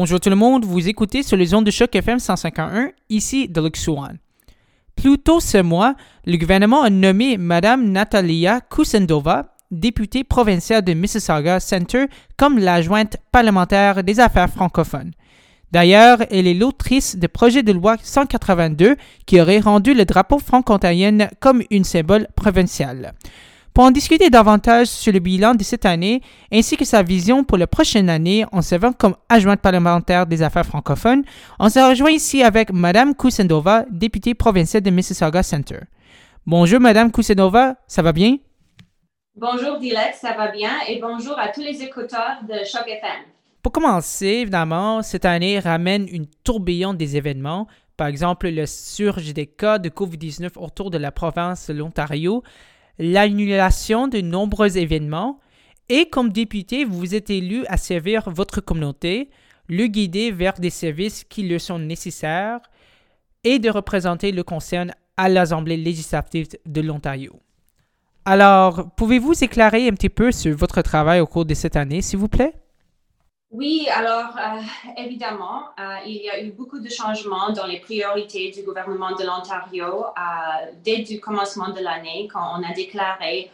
Bonjour tout le monde, vous écoutez sur les ondes de choc FM 151, ici Deluxe Swan. Plus tôt ce mois, le gouvernement a nommé Mme Natalia Kusendova, députée provinciale de Mississauga Center, comme l'adjointe parlementaire des affaires francophones. D'ailleurs, elle est l'autrice du projet de loi 182 qui aurait rendu le drapeau franco-ontarien comme une symbole provincial. Pour en discuter davantage sur le bilan de cette année ainsi que sa vision pour la prochaine année en servant comme adjointe parlementaire des affaires francophones, on se rejoint ici avec Mme Kusendova, députée provinciale de Mississauga Center. Bonjour Mme Kusendova, ça va bien? Bonjour Dilek, ça va bien et bonjour à tous les écouteurs de Choc FM. Pour commencer, évidemment, cette année ramène une tourbillon des événements, par exemple le surge des cas de COVID-19 autour de la province de l'Ontario, l'annulation de nombreux événements, et comme député, vous êtes élu à servir votre communauté, le guider vers des services qui lui sont nécessaires et de représenter le concern à l'Assemblée législative de l'Ontario. Alors, pouvez-vous éclairer un petit peu sur votre travail au cours de cette année, s'il vous plaît? Oui, alors euh, évidemment, euh, il y a eu beaucoup de changements dans les priorités du gouvernement de l'Ontario euh, dès le commencement de l'année, quand on a déclaré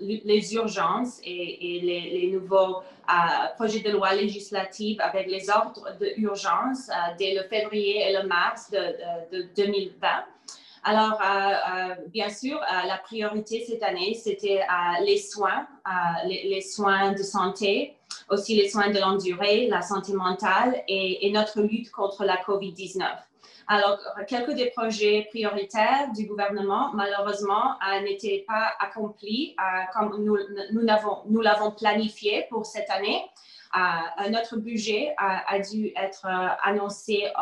les urgences et, les, nouveaux projets de loi législative avec les ordres d'urgence dès le février et le mars de 2020. Alors, bien sûr, la priorité cette année, c'était les soins, les, soins de santé, aussi les soins de longue durée, la santé mentale et, notre lutte contre la COVID-19. Alors, quelques des projets prioritaires du gouvernement, malheureusement, n'étaient pas accomplis comme nous, nous l'avons planifié pour cette année. notre budget a, dû être annoncé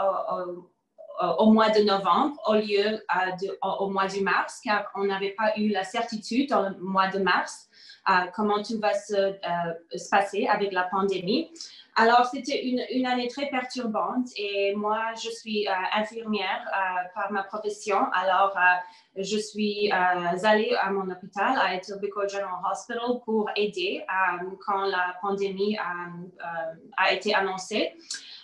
au euh, mois de novembre au lieu euh, au, mois de mars, car on n'avait pas eu la certitude dans le mois de mars euh, comment tout va se, passer avec la pandémie. Alors, c'était une, année très perturbante et moi, je suis infirmière par ma profession. Alors, je suis allée à mon hôpital, à Etobicoke General Hospital, pour aider quand la pandémie a été annoncée.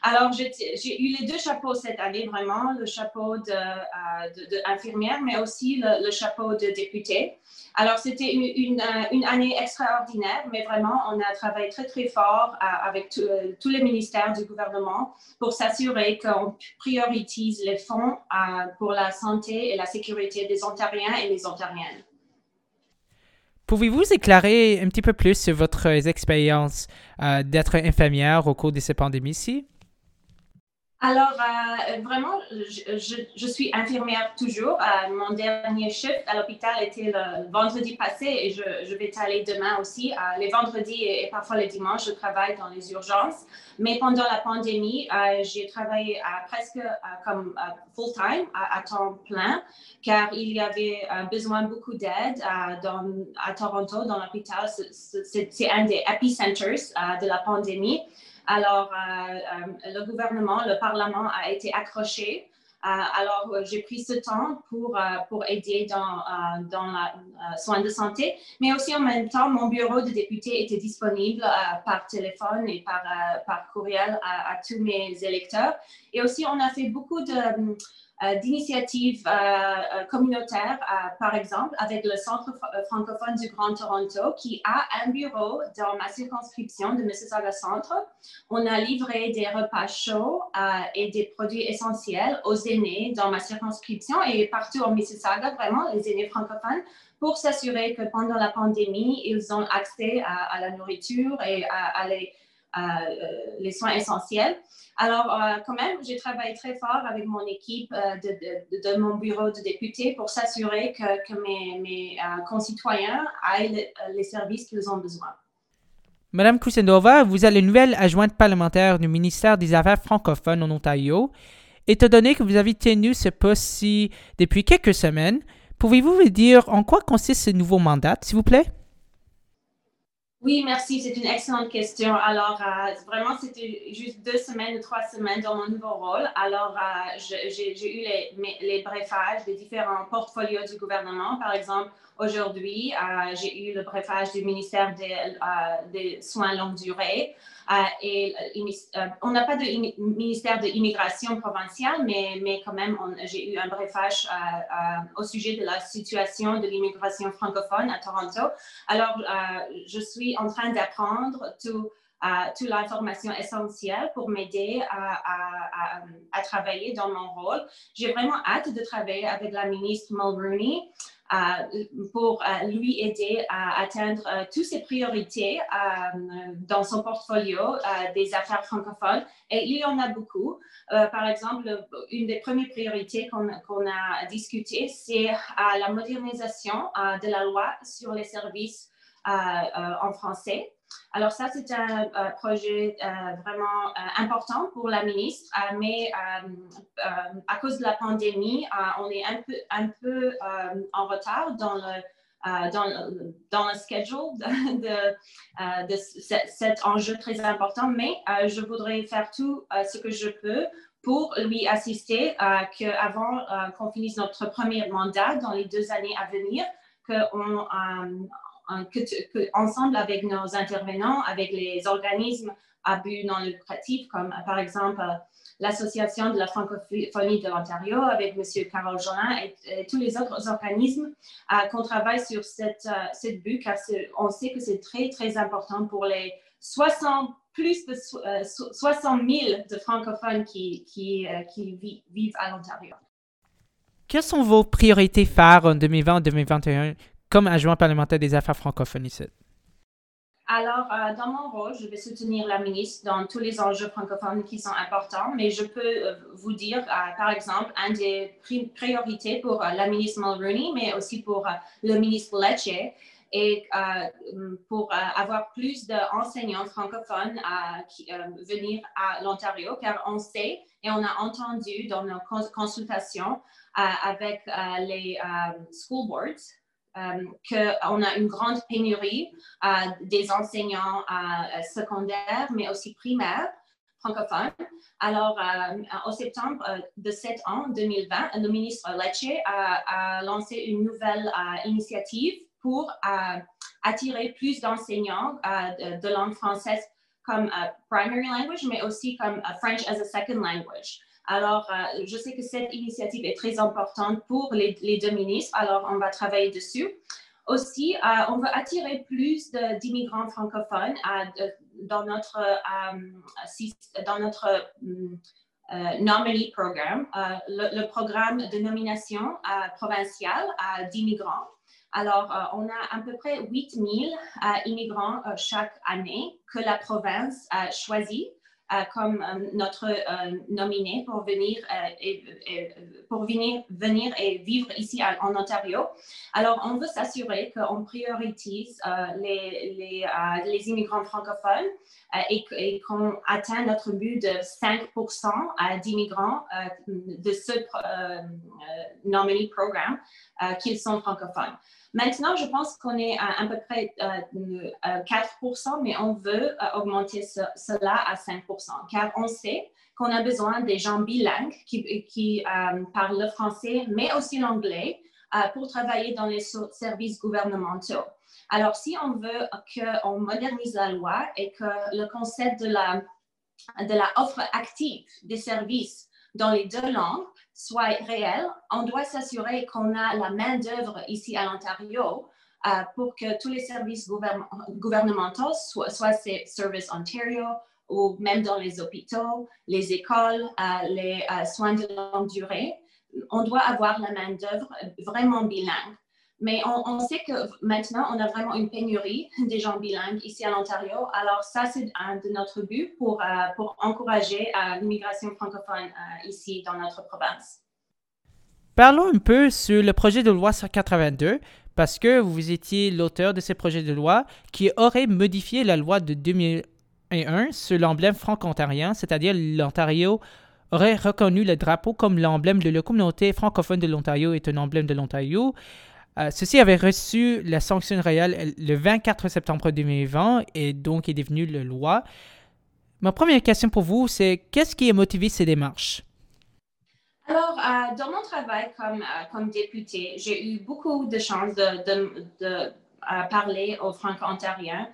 Alors, j'ai eu les deux chapeaux cette année, vraiment, le chapeau d'infirmière, de, mais aussi le, chapeau de député. Alors, c'était une, une, année extraordinaire, mais vraiment, on a travaillé très, très fort euh, avec tous les ministères du gouvernement pour s'assurer qu'on priorise les fonds euh, pour la santé et la sécurité des Ontariens et des Ontariennes. Pouvez-vous éclairer un petit peu plus sur votre expérience euh, d'être infirmière au cours de cette pandémie-ci? Alors, euh, vraiment, je, suis infirmière toujours. Euh, mon dernier shift à l'hôpital était le vendredi passé et je, vais aller demain aussi. Euh, les vendredis et, parfois les dimanches, je travaille dans les urgences. Mais pendant la pandémie, j'ai travaillé presque comme full-time, à, temps plein, car il y avait besoin beaucoup d'aide à Toronto, dans l'hôpital. C'est un des epicenters de la pandémie. Alors, euh, euh, le gouvernement, le Parlement a été accroché. Euh, alors, j'ai pris ce temps pour, pour aider dans, dans le soin de santé, mais aussi en même temps, mon bureau de député était disponible par téléphone et par, par courriel à, tous mes électeurs. Et aussi, on a fait beaucoup de d'initiatives euh, euh, communautaires, par exemple, avec le Centre francophone du Grand Toronto, qui a un bureau dans ma circonscription de Mississauga Centre. On a livré des repas chauds et des produits essentiels aux aînés dans ma circonscription et partout en Mississauga, vraiment, les aînés francophones, pour s'assurer que pendant la pandémie, ils ont accès à, la nourriture et à, les, les soins essentiels. Alors, euh, quand même, j'ai travaillé très fort avec mon équipe euh, de, mon bureau de député pour s'assurer que, mes, euh, concitoyens aient les, services qu'ils ont besoin. Madame Kusendova, vous êtes la nouvelle adjointe parlementaire du ministère des Affaires francophones en Ontario. Étant donné que vous avez tenu ce poste-ci depuis quelques semaines, pouvez-vous me dire en quoi consiste ce nouveau mandat, s'il vous plaît? Oui, merci. C'est une excellente question. Alors, euh, vraiment, c'était juste deux semaines trois semaines dans mon nouveau rôle. Alors, euh, j'ai eu les, briefages des différents portfolios du gouvernement. Par exemple, aujourd'hui. J'ai eu le brefage du ministère des, Soins longue durée. Et on n'a pas de ministère de l'immigration provincial, mais, mais quand même, j'ai eu un brefage au sujet de la situation de l'immigration francophone à Toronto. Alors, je suis en train d'apprendre tout toute l'information essentielle pour m'aider à, à, travailler dans mon rôle. J'ai vraiment hâte de travailler avec la ministre Mulrooney euh, pour euh, lui aider à atteindre euh, toutes ses priorités dans son portfolio des affaires francophones. Et il y en a beaucoup. par exemple, une des premières priorités qu'on a discutées, c'est la modernisation de la loi sur les services en français. Alors ça, c'est un, projet euh, vraiment euh, important pour la ministre, euh, mais à cause de la pandémie, on est un peu, en retard dans le, dans, dans, le schedule de, de, cet enjeu très important, mais je voudrais faire tout ce que je peux pour lui assister qu'avant qu'on finisse notre premier mandat dans les deux années à venir, qu'on que, ensemble avec nos intervenants, avec les organismes à but non lucratif, comme par exemple l'Association de la francophonie de l'Ontario avec M. Carole Jolin et, tous les autres organismes, euh, qu'on travaille sur cette, euh, cette but, car on sait que c'est très, très important pour les 60, plus de 60 000 euh, de francophones qui, qui, qui vivent à l'Ontario. Quelles sont vos priorités phares en 2020-2021 comme adjoint parlementaire des affaires francophones ici? Alors, euh, dans mon rôle, je vais soutenir la ministre dans tous les enjeux francophones qui sont importants, mais je peux euh, vous dire, euh, par exemple, un des priorités pour la ministre Mulroney, mais aussi pour le ministre Lecce, et pour avoir plus d'enseignants francophones à venir à l'Ontario, car on sait et on a entendu dans nos consultations avec les school boards qu'on a une grande pénurie euh, des enseignants euh, secondaires, mais aussi primaires francophones. Alors, au septembre de cet an 2020, le ministre Lecce a, lancé une nouvelle initiative pour attirer plus d'enseignants de, langue française comme primary language, mais aussi comme French as a second language. Alors, euh, je sais que cette initiative est très importante pour les, deux ministres, alors on va travailler dessus. Aussi, euh, on veut attirer plus d'immigrants francophones euh, dans notre, dans notre nominee programme, le, programme de nomination provinciale d'immigrants. Alors, on a à peu près 8000 immigrants chaque année que la province choisit comme euh, notre euh, nominé pour venir, et, pour venir, venir et vivre ici en Ontario. Alors, on veut s'assurer qu'on priorise les, les, les, immigrants francophones et, qu'on atteint notre but de 5% d'immigrants de ce nominee programme qu'ils sont francophones. Maintenant, je pense qu'on est à à peu près 4% euh, mais on veut euh, augmenter cela à 5% car on sait qu'on a besoin des gens bilingues qui, euh, parlent le français, mais aussi l'anglais pour travailler dans les services gouvernementaux. Alors, si on veut qu'on modernise la loi et que le concept de la, de la offre active des services dans les deux langues soit réel, on doit s'assurer qu'on a la main-d'œuvre ici à l'Ontario euh, pour que tous les services gouvernementaux, soit, ces Service Ontario ou même dans les hôpitaux, les écoles, euh, les euh, soins de longue durée, on doit avoir la main-d'œuvre vraiment bilingue. Mais on, sait que maintenant, on a vraiment une pénurie des gens bilingues ici à l'Ontario. Alors ça, c'est un de notre but pour, euh, pour encourager euh, l'immigration francophone euh, ici dans notre province. Parlons un peu sur le projet de loi 182, parce que vous étiez l'auteur de ce projet de loi qui aurait modifié la loi de 2001 sur l'emblème franco-ontarien, c'est-à-dire l'Ontario aurait reconnu le drapeau comme l'emblème de la communauté francophone de l'Ontario est un emblème de l'Ontario. Euh, ceci avait reçu la sanction royale le 24 septembre 2020 et donc est devenu la loi. Ma première question pour vous, c'est qu'est-ce qui a motivé ces démarches? Alors, dans mon travail comme, comme député, j'ai eu beaucoup de chance de, de parler aux franco-ontariens,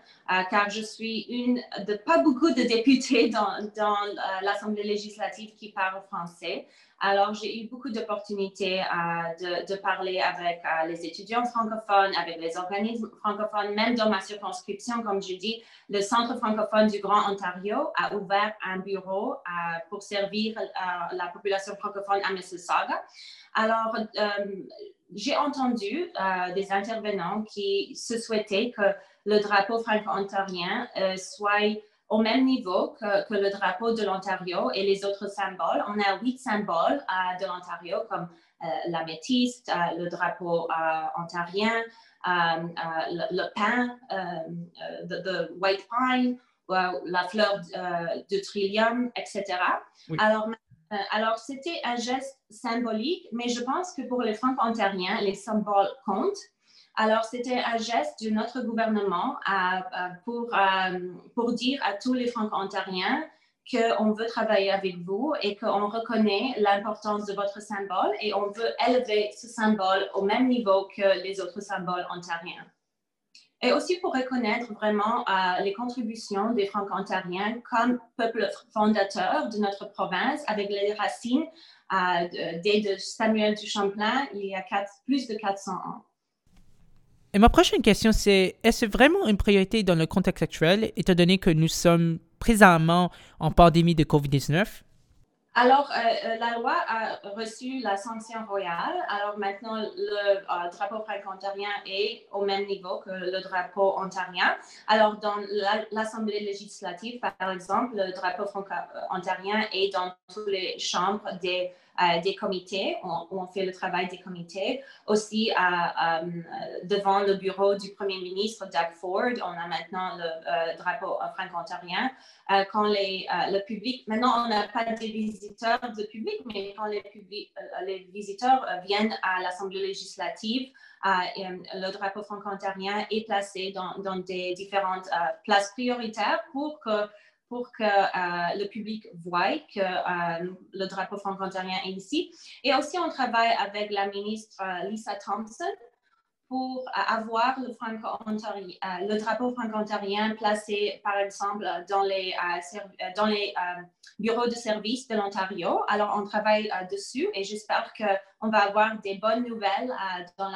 car je suis une de pas beaucoup de députés dans, dans l'Assemblée législative qui parlent français. Alors, j'ai eu beaucoup d'opportunités euh, de, parler avec euh, les étudiants francophones, avec les organismes francophones, même dans ma circonscription, comme je dis, le Centre francophone du Grand Ontario a ouvert un bureau euh, pour servir la population francophone à Mississauga. Alors, j'ai entendu des intervenants qui se souhaitaient que le drapeau franco-ontarien soit au même niveau que, le drapeau de l'Ontario et les autres symboles. On a huit symboles euh, de l'Ontario comme euh, la métiste, euh, le drapeau ontarien, le, le, pin, the, white pine, la fleur de trillium, etc. Alors, alors, c'était un geste symbolique, mais je pense que pour les Franco-Ontariens, les symboles comptent. Alors, c'était un geste de notre gouvernement pour, dire à tous les Franco-Ontariens qu'on veut travailler avec vous et qu'on reconnaît l'importance de votre symbole et on veut élever ce symbole au même niveau que les autres symboles ontariens. Et aussi pour reconnaître vraiment euh, les contributions des Franco-Ontariens comme peuple fondateur de notre province avec les racines euh, dès de Samuel du Champlain il y a plus de 400 ans. Et ma prochaine question, c'est est-ce vraiment une priorité dans le contexte actuel, étant donné que nous sommes présentement en pandémie de COVID-19? Alors, euh, euh, la loi a reçu la sanction royale. Alors maintenant, le euh, drapeau franco-ontarien est au même niveau que le drapeau ontarien. Alors, dans l'Assemblée législative, par exemple, le drapeau franco-ontarien est dans toutes les chambres des euh, des comités, on, on, fait le travail des comités. Aussi, euh, devant le bureau du Premier ministre Doug Ford, on a maintenant le drapeau franco-ontarien. Quand les, le public, maintenant on n'a pas de visiteurs de public, mais quand les, les visiteurs viennent à l'Assemblée législative, le drapeau franco-ontarien est placé dans, des différentes places prioritaires pour que euh, le public voie que euh, le drapeau franco-ontarien est ici. Et aussi, on travaille avec la ministre euh, Lisa Thompson pour avoir le, le drapeau franco-ontarien placé, par exemple, dans les, dans les bureaux de service de l'Ontario. Alors, on travaille dessus et j'espère qu'on va avoir des bonnes nouvelles dans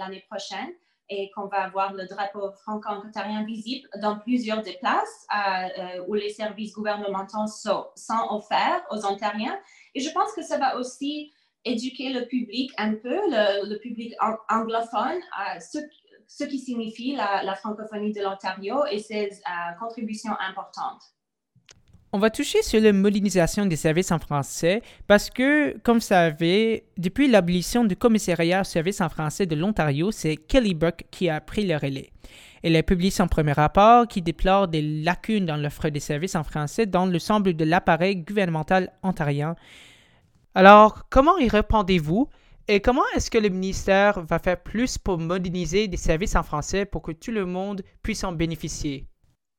l'année prochaine et qu'on va avoir le drapeau franco-ontarien visible dans plusieurs des places euh, euh, où les services gouvernementaux sont, offerts aux Ontariens. Et je pense que ça va aussi éduquer le public un peu, le, public anglophone, à ce, ce, qui signifie la, francophonie de l'Ontario et ses euh, contributions importantes. On va toucher sur la modernisation des services en français parce que, comme vous savez, depuis l'abolition du commissariat services en français de l'Ontario, c'est Kelly Buck qui a pris le relais. Elle a publié son premier rapport qui déplore des lacunes dans l'offre des services en français dans l'ensemble de l'appareil gouvernemental ontarien. Alors, comment y répondez-vous et comment est-ce que le ministère va faire plus pour moderniser des services en français pour que tout le monde puisse en bénéficier?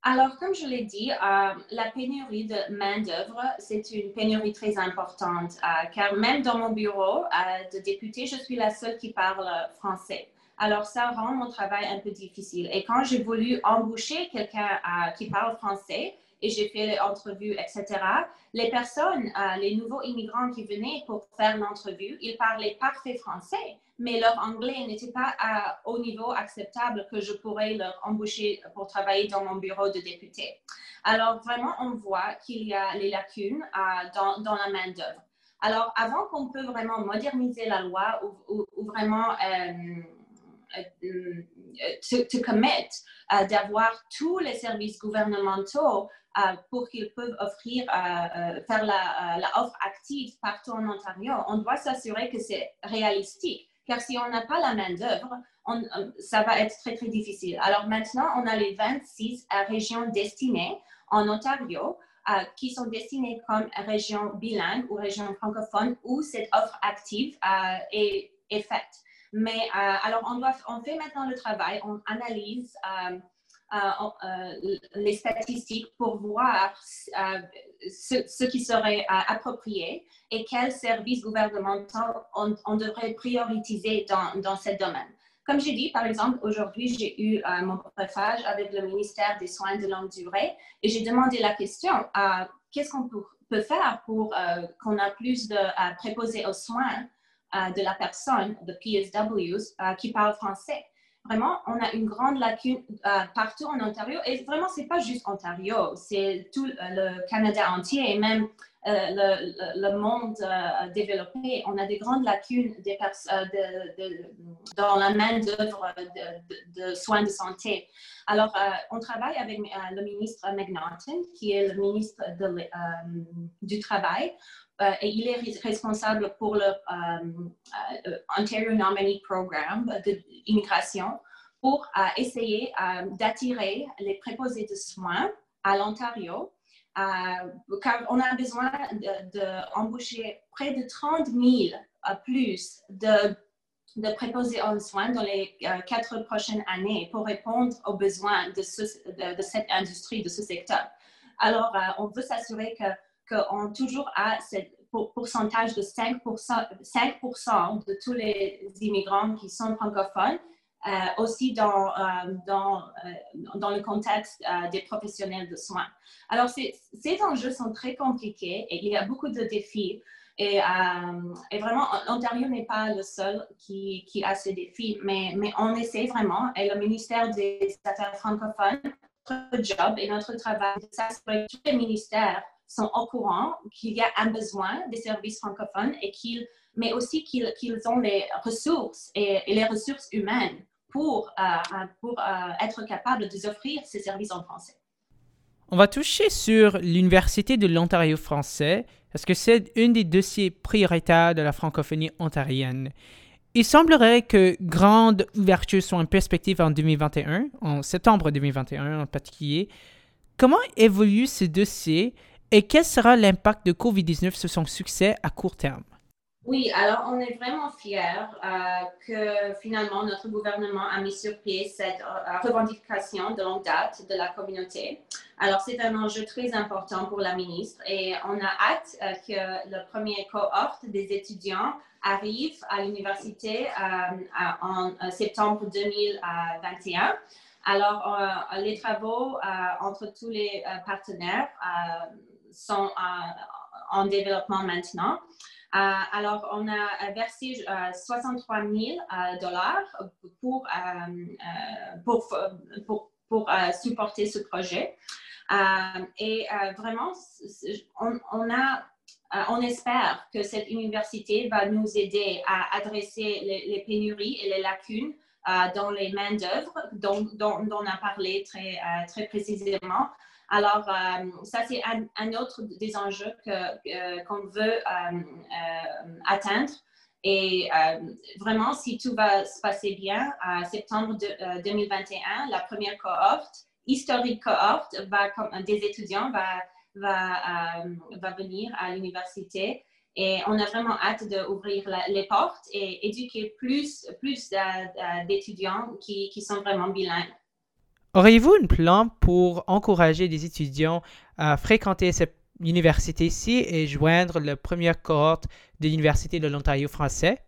Alors, comme je l'ai dit, euh, la pénurie de main-d'œuvre, c'est une pénurie très importante, euh, car même dans mon bureau euh, de député, je suis la seule qui parle français. Alors, ça rend mon travail un peu difficile. Et quand j'ai voulu embaucher quelqu'un qui parle français, et j'ai fait l'entrevue, etc. Les personnes, les nouveaux immigrants qui venaient pour faire l'entrevue, ils parlaient parfait français, mais leur anglais n'était pas au niveau acceptable que je pourrais leur embaucher pour travailler dans mon bureau de député. Alors, vraiment, on voit qu'il y a les lacunes euh, dans, dans, la main-d'œuvre. Alors, avant qu'on peut vraiment moderniser la loi ou, vraiment euh, euh, te, commettre d'avoir tous les services gouvernementaux pour qu'ils peuvent offrir, faire la, offre active partout en Ontario, on doit s'assurer que c'est réalistique car si on n'a pas la main-d'œuvre, euh, ça va être très, très difficile. Alors maintenant, on a les 26 euh, régions destinées en Ontario euh, qui sont destinées comme régions bilingues ou régions francophones où cette offre active est, faite. Mais alors, on, doit, on fait maintenant le travail, on analyse les statistiques pour voir ce, qui serait approprié et quels services gouvernementaux on, devrait prioriser dans, dans ce domaine. Comme j'ai dit, par exemple, aujourd'hui, j'ai eu mon préfage avec le ministère des Soins de longue durée et j'ai demandé la question qu'est-ce qu'on peut, faire pour qu'on ait plus de préposés aux soins de la personne, de PSWs, qui parlent français vraiment, on a une grande lacune euh, partout en Ontario. Et vraiment, c'est pas juste Ontario, c'est tout le Canada entier et même euh, le, monde euh, développé. On a des grandes lacunes dans la main-d'œuvre de, soins de santé. Alors, on travaille avec le ministre McNaughton, qui est le ministre du Travail, euh, et il est responsable pour le euh, euh, Ontario Nominee Program d'immigration pour essayer d'attirer les préposés de soins à l'Ontario car on a besoin d'embaucher près de 30 000 plus de, de, préposés en soins dans les quatre prochaines années pour répondre aux besoins de, cette industrie, de ce secteur. Alors, on veut s'assurer que qu'on toujours a ce pourcentage de 5%, 5 de tous les immigrants qui sont francophones, euh, aussi dans, euh, dans, euh, dans, le contexte des professionnels de soins. Alors, ces enjeux sont très compliqués et il y a beaucoup de défis. Et, et vraiment, l'Ontario n'est pas le seul qui, qui, a ces défis, mais, mais on essaie vraiment, et le ministère des Affaires francophones, notre job et notre travail, ça, tous les ministères sont au courant qu'il y a un besoin des services francophones et qu'ils, mais aussi qu'ils, ont les ressources et, les ressources humaines pour, euh, euh, pour euh, être capables d'offrir ces services en français. On va toucher sur l'Université de l'Ontario français parce que c'est un des dossiers prioritaires de la francophonie ontarienne. Il semblerait que grande ouverture soit en perspective en 2021, en septembre 2021 en particulier. Comment évolue ce dossier et quel sera l'impact de COVID-19 sur son succès à court terme? Oui, alors on est vraiment fiers euh, que finalement notre gouvernement a mis sur pied cette euh, revendication de longue date de la communauté. Alors c'est un enjeu très important pour la ministre et on a hâte euh, que le premier cohorte des étudiants arrive à l'université en septembre 2021. Alors les travaux entre tous les partenaires sont en développement maintenant. Euh, alors, on a versé 63 euh, 000 euh, dollars pour, pour, pour, pour supporter ce projet. et vraiment, on, a on espère que cette université va nous aider à adresser les, pénuries et les lacunes dans les mains-d'œuvre dont, dont, dont, on a parlé très, très précisément. Alors, euh, ça, c'est un, autre des enjeux qu'on veut euh, euh, atteindre. Et vraiment, si tout va se passer bien, en septembre 2021, la première cohorte, historique cohorte, des étudiants va, va, va venir à l'université. Et on a vraiment hâte d'ouvrir les portes et éduquer plus, plus d'étudiants qui, qui sont vraiment bilingues. Auriez-vous un plan pour encourager les étudiants à fréquenter cette université-ci et joindre la première cohorte de l'Université de l'Ontario français?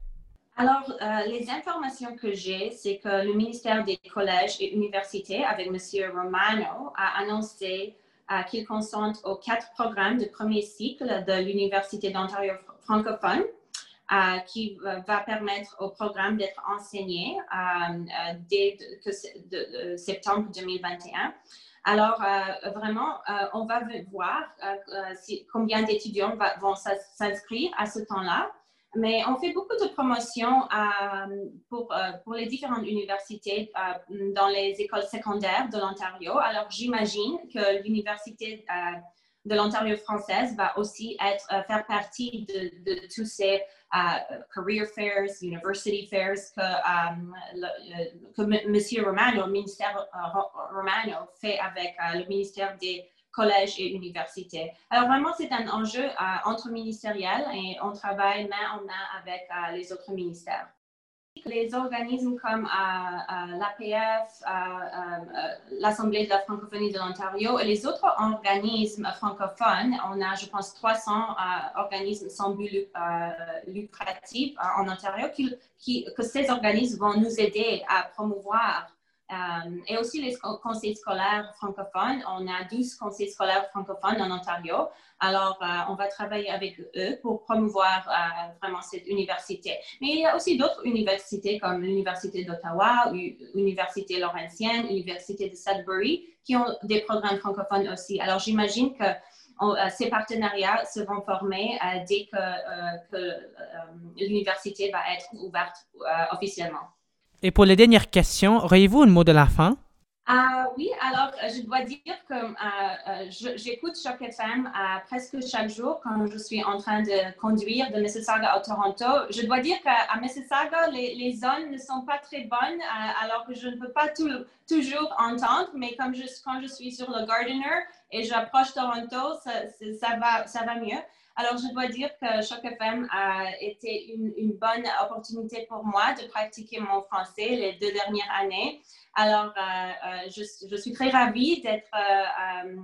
Alors, euh, les informations que j'ai, c'est que le ministère des collèges et universités, avec M. Romano, a annoncé euh, qu'il consente aux quatre programmes de premier cycle de l'Université d'Ontario francophone euh, qui va permettre au programme d'être enseigné euh, euh, dès septembre 2021. Alors, vraiment, on va voir combien d'étudiants vont s'inscrire à ce temps-là. Mais on fait beaucoup de promotions pour les différentes universités dans les écoles secondaires de l'Ontario. Alors, j'imagine que l'université de l'Ontario française va aussi être, faire partie de, tous ces career fairs, university fairs que, um, que M. Romano, le ministère euh, Romano fait avec euh, le ministère des collèges et universités. Alors vraiment, c'est un enjeu euh, entre ministériel et on travaille main en main avec les autres ministères. Les organismes comme l'APF, l'Assemblée de la francophonie de l'Ontario et les autres organismes francophones, on a, je pense, 300 organismes sans but lucratif en Ontario, que ces organismes vont nous aider à promouvoir euh, et aussi les conseils scolaires francophones. On a 12 conseils scolaires francophones en Ontario. Alors, euh, on va travailler avec eux pour promouvoir euh, vraiment cette université. Mais il y a aussi d'autres universités comme l'Université d'Ottawa, l'Université Laurentienne, l'Université de Sudbury, qui ont des programmes francophones aussi. Alors, j'imagine que ces partenariats se vont former dès que l'université va être ouverte officiellement. Et pour les dernières questions, auriez-vous un mot de la fin? Uh, oui, alors euh, je dois dire que euh, j'écoute Choc FM presque chaque jour quand je suis en train de conduire de Mississauga à Toronto. Je dois dire qu'à Mississauga, les, zones ne sont pas très bonnes, alors que je ne peux pas toujours entendre, mais comme quand je suis sur le Gardener et j'approche Toronto, ça va mieux. Alors, je dois dire que Choc FM a été une, bonne opportunité pour moi de pratiquer mon français les deux dernières années. Alors, euh, euh, je, suis très ravie d'être euh,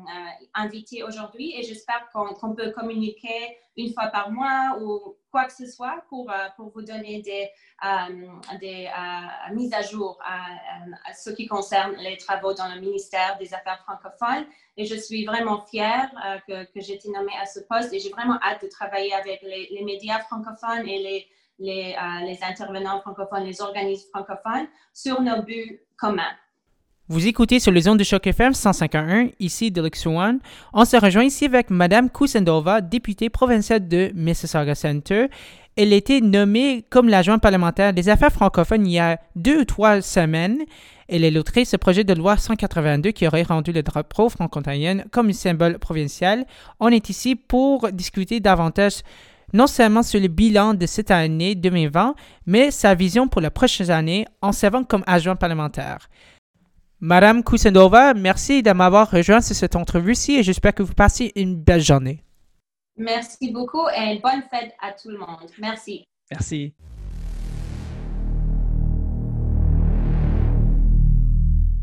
invitée aujourd'hui et j'espère qu'on peut communiquer une fois par mois ou quoi que ce soit pour, pour vous donner des, des mises à jour à, ce qui concerne les travaux dans le ministère des Affaires francophones. Et je suis vraiment fière que, que j'ai été nommée à ce poste et j'ai vraiment hâte de travailler avec les, les médias francophones et les, les, les, intervenants francophones, les organismes francophones sur nos buts communs. Vous écoutez sur les zones de choc FM 151, ici de One. On se rejoint ici avec Madame Kusendova, députée provinciale de Mississauga Center. Elle a été nommée comme l'adjointe parlementaire des affaires francophones il y a deux ou trois semaines. Elle est l'autrice ce projet de loi 182 qui aurait rendu le drapeau franco-ontarien comme un symbole provincial. On est ici pour discuter davantage non seulement sur le bilan de cette année 2020, mais sa vision pour la prochaine année en servant comme adjoint parlementaire. Madame Kusendova, merci de m'avoir rejoint sur cette entrevue-ci et j'espère que vous passez une belle journée. Merci beaucoup et bonne fête à tout le monde. Merci. Merci.